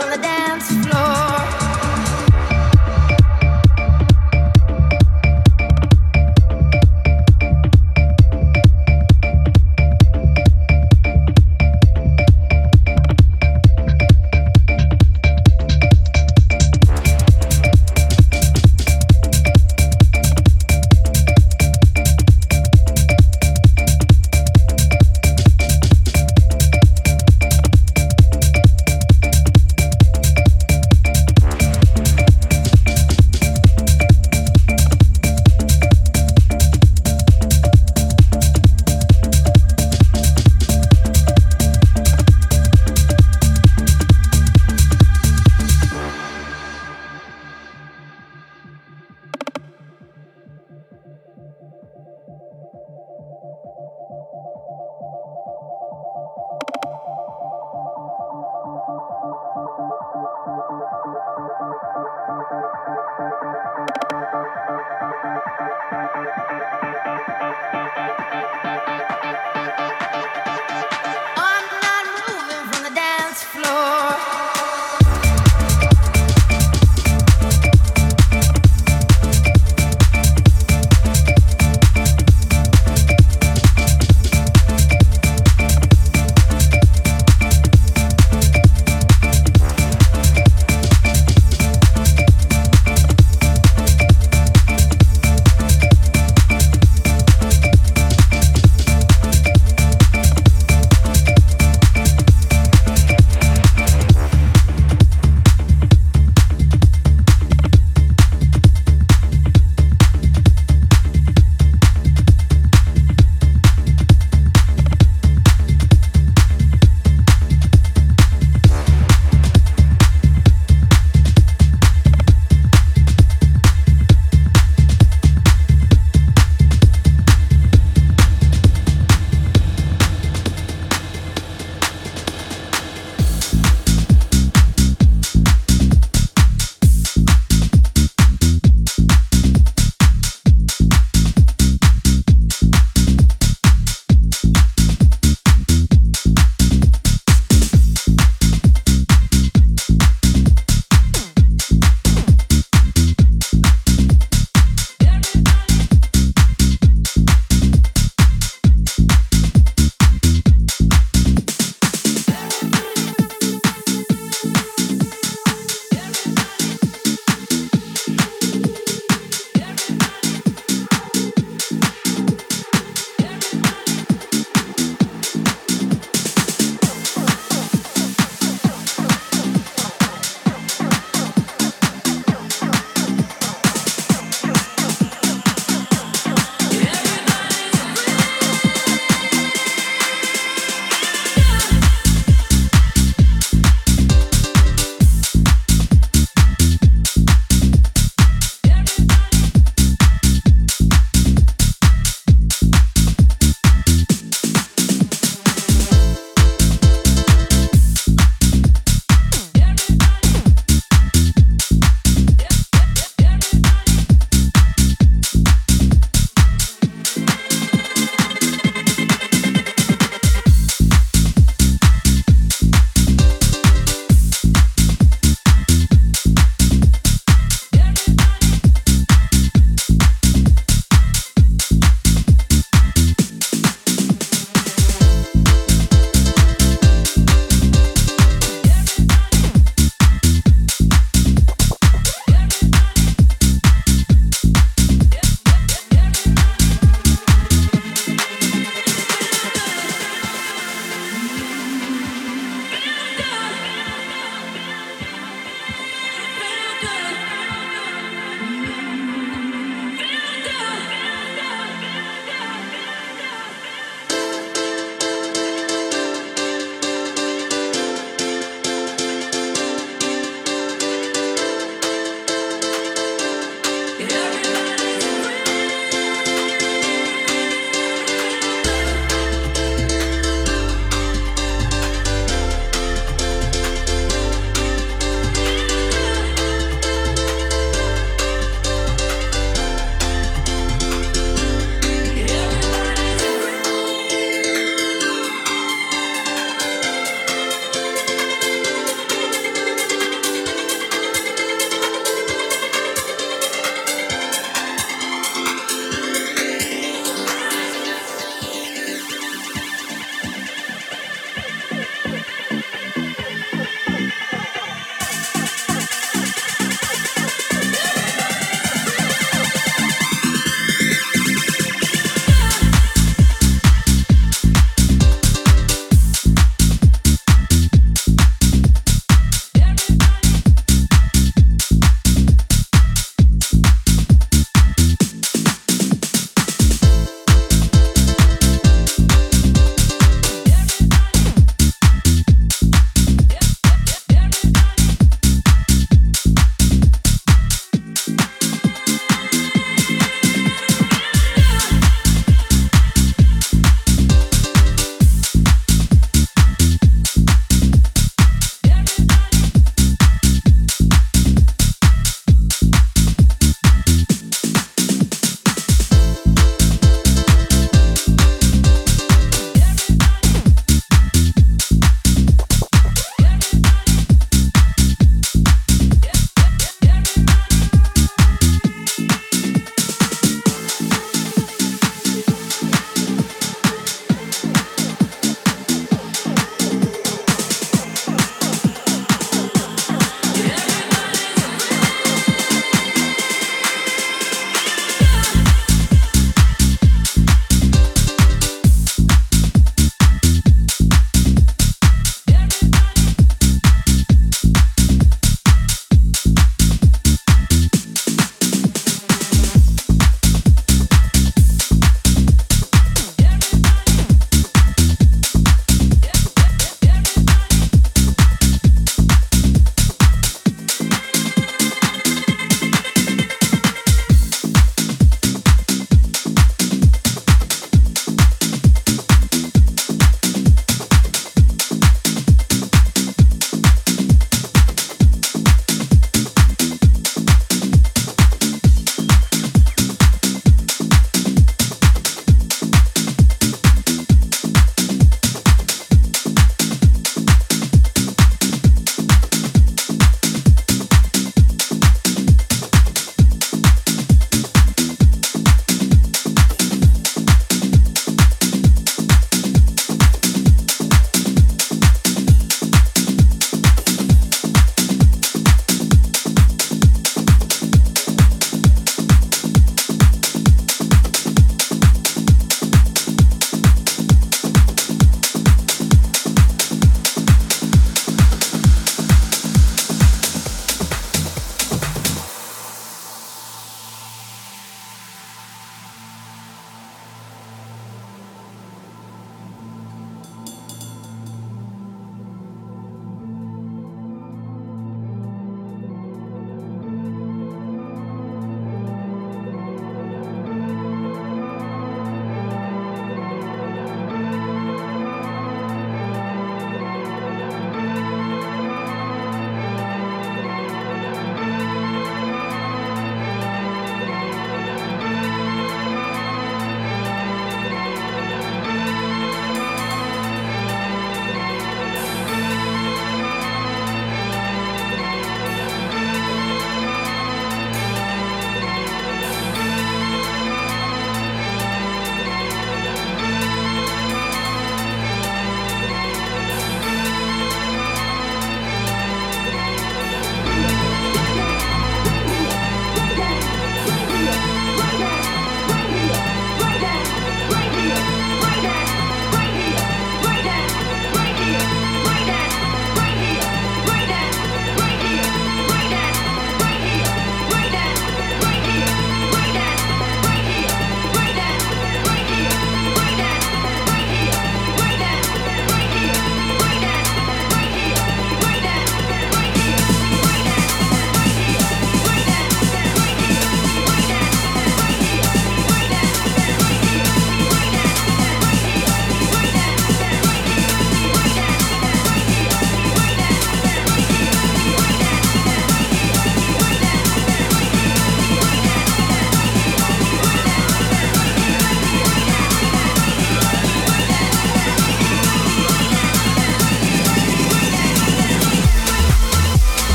on the dance floor.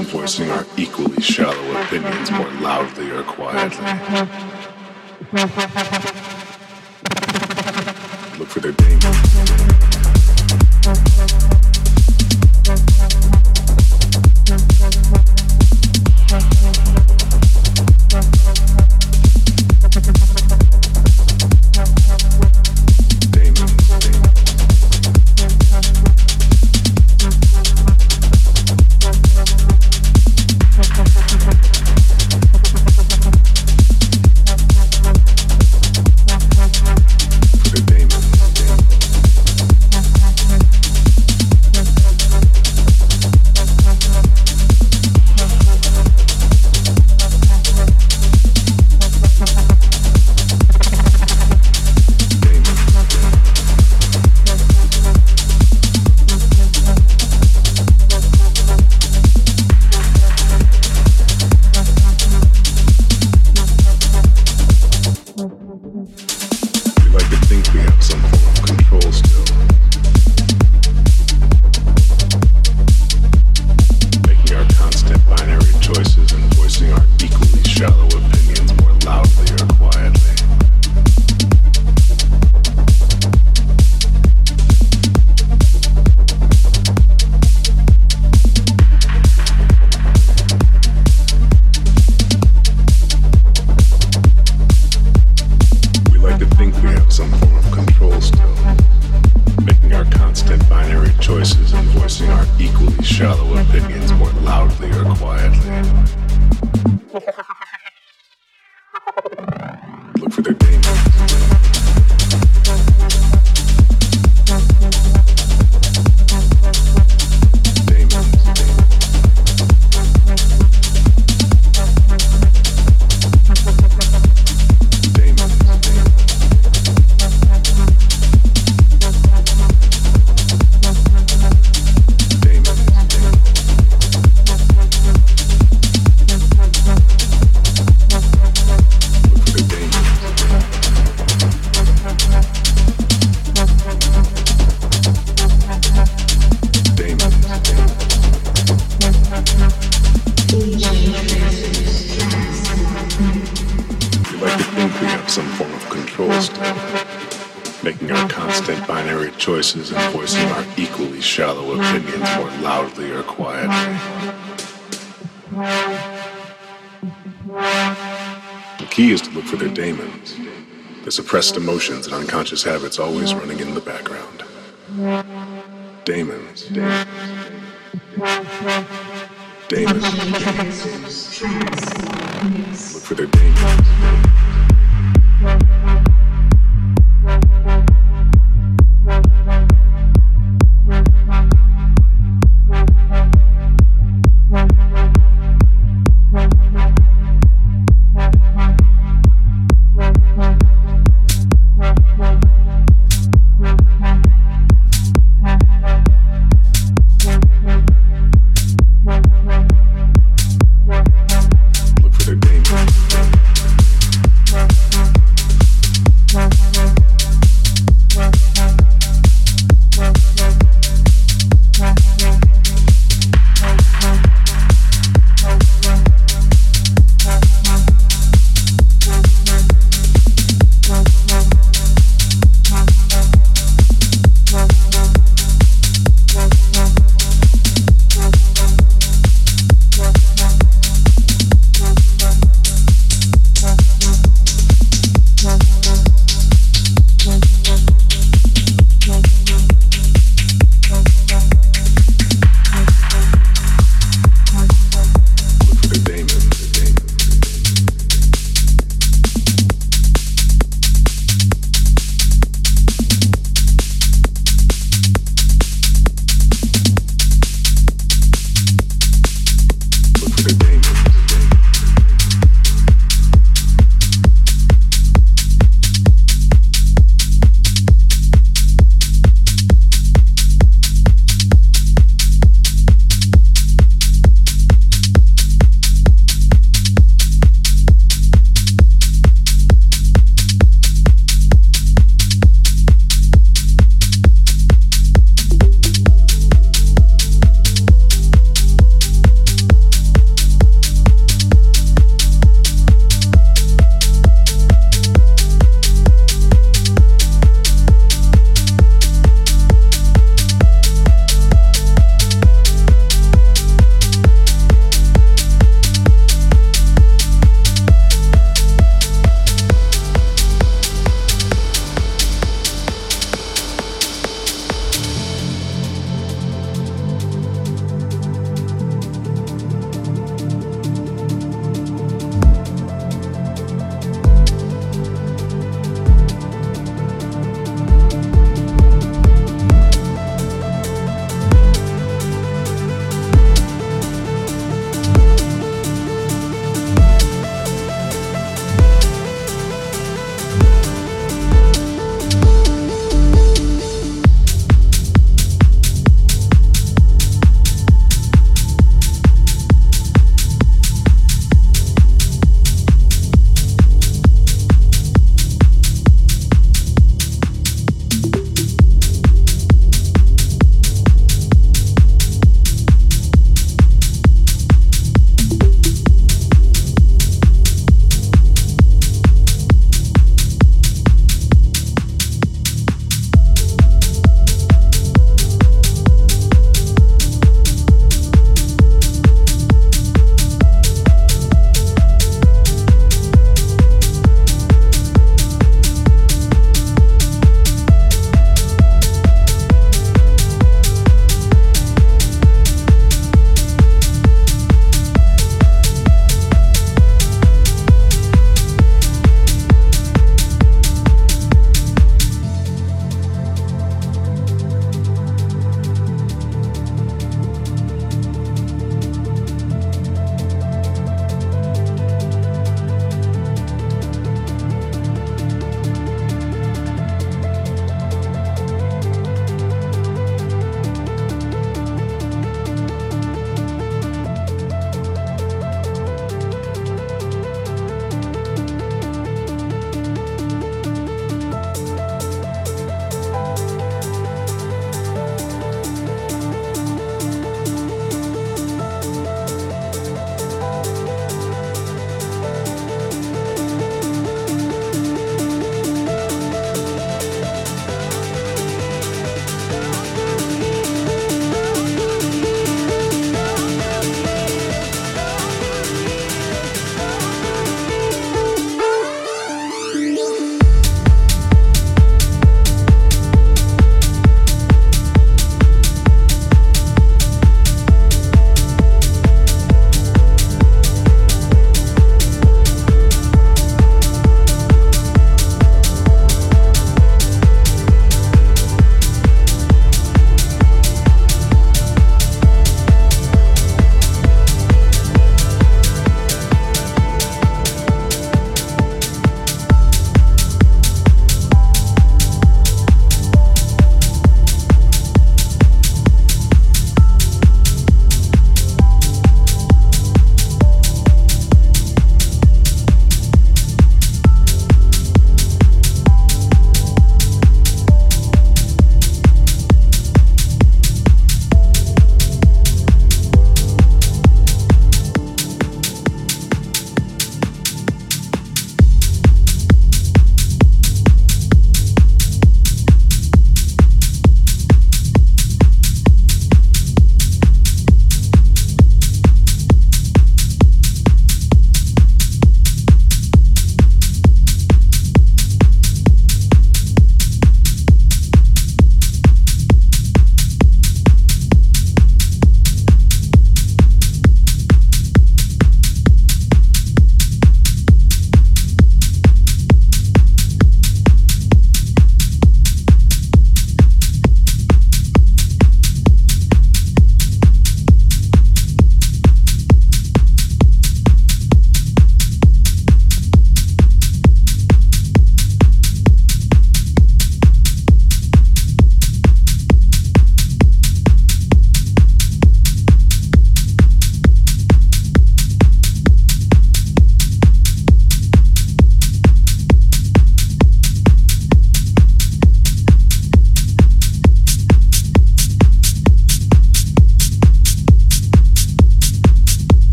voices. suppressed emotions and unconscious habits always running in the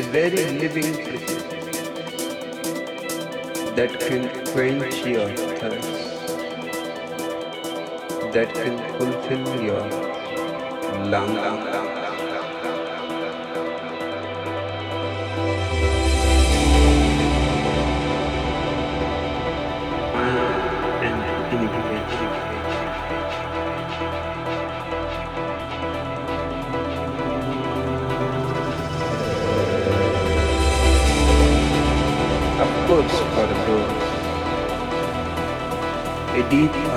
a very living prejudice that can quench your thirst, that can fulfill your longing. Deep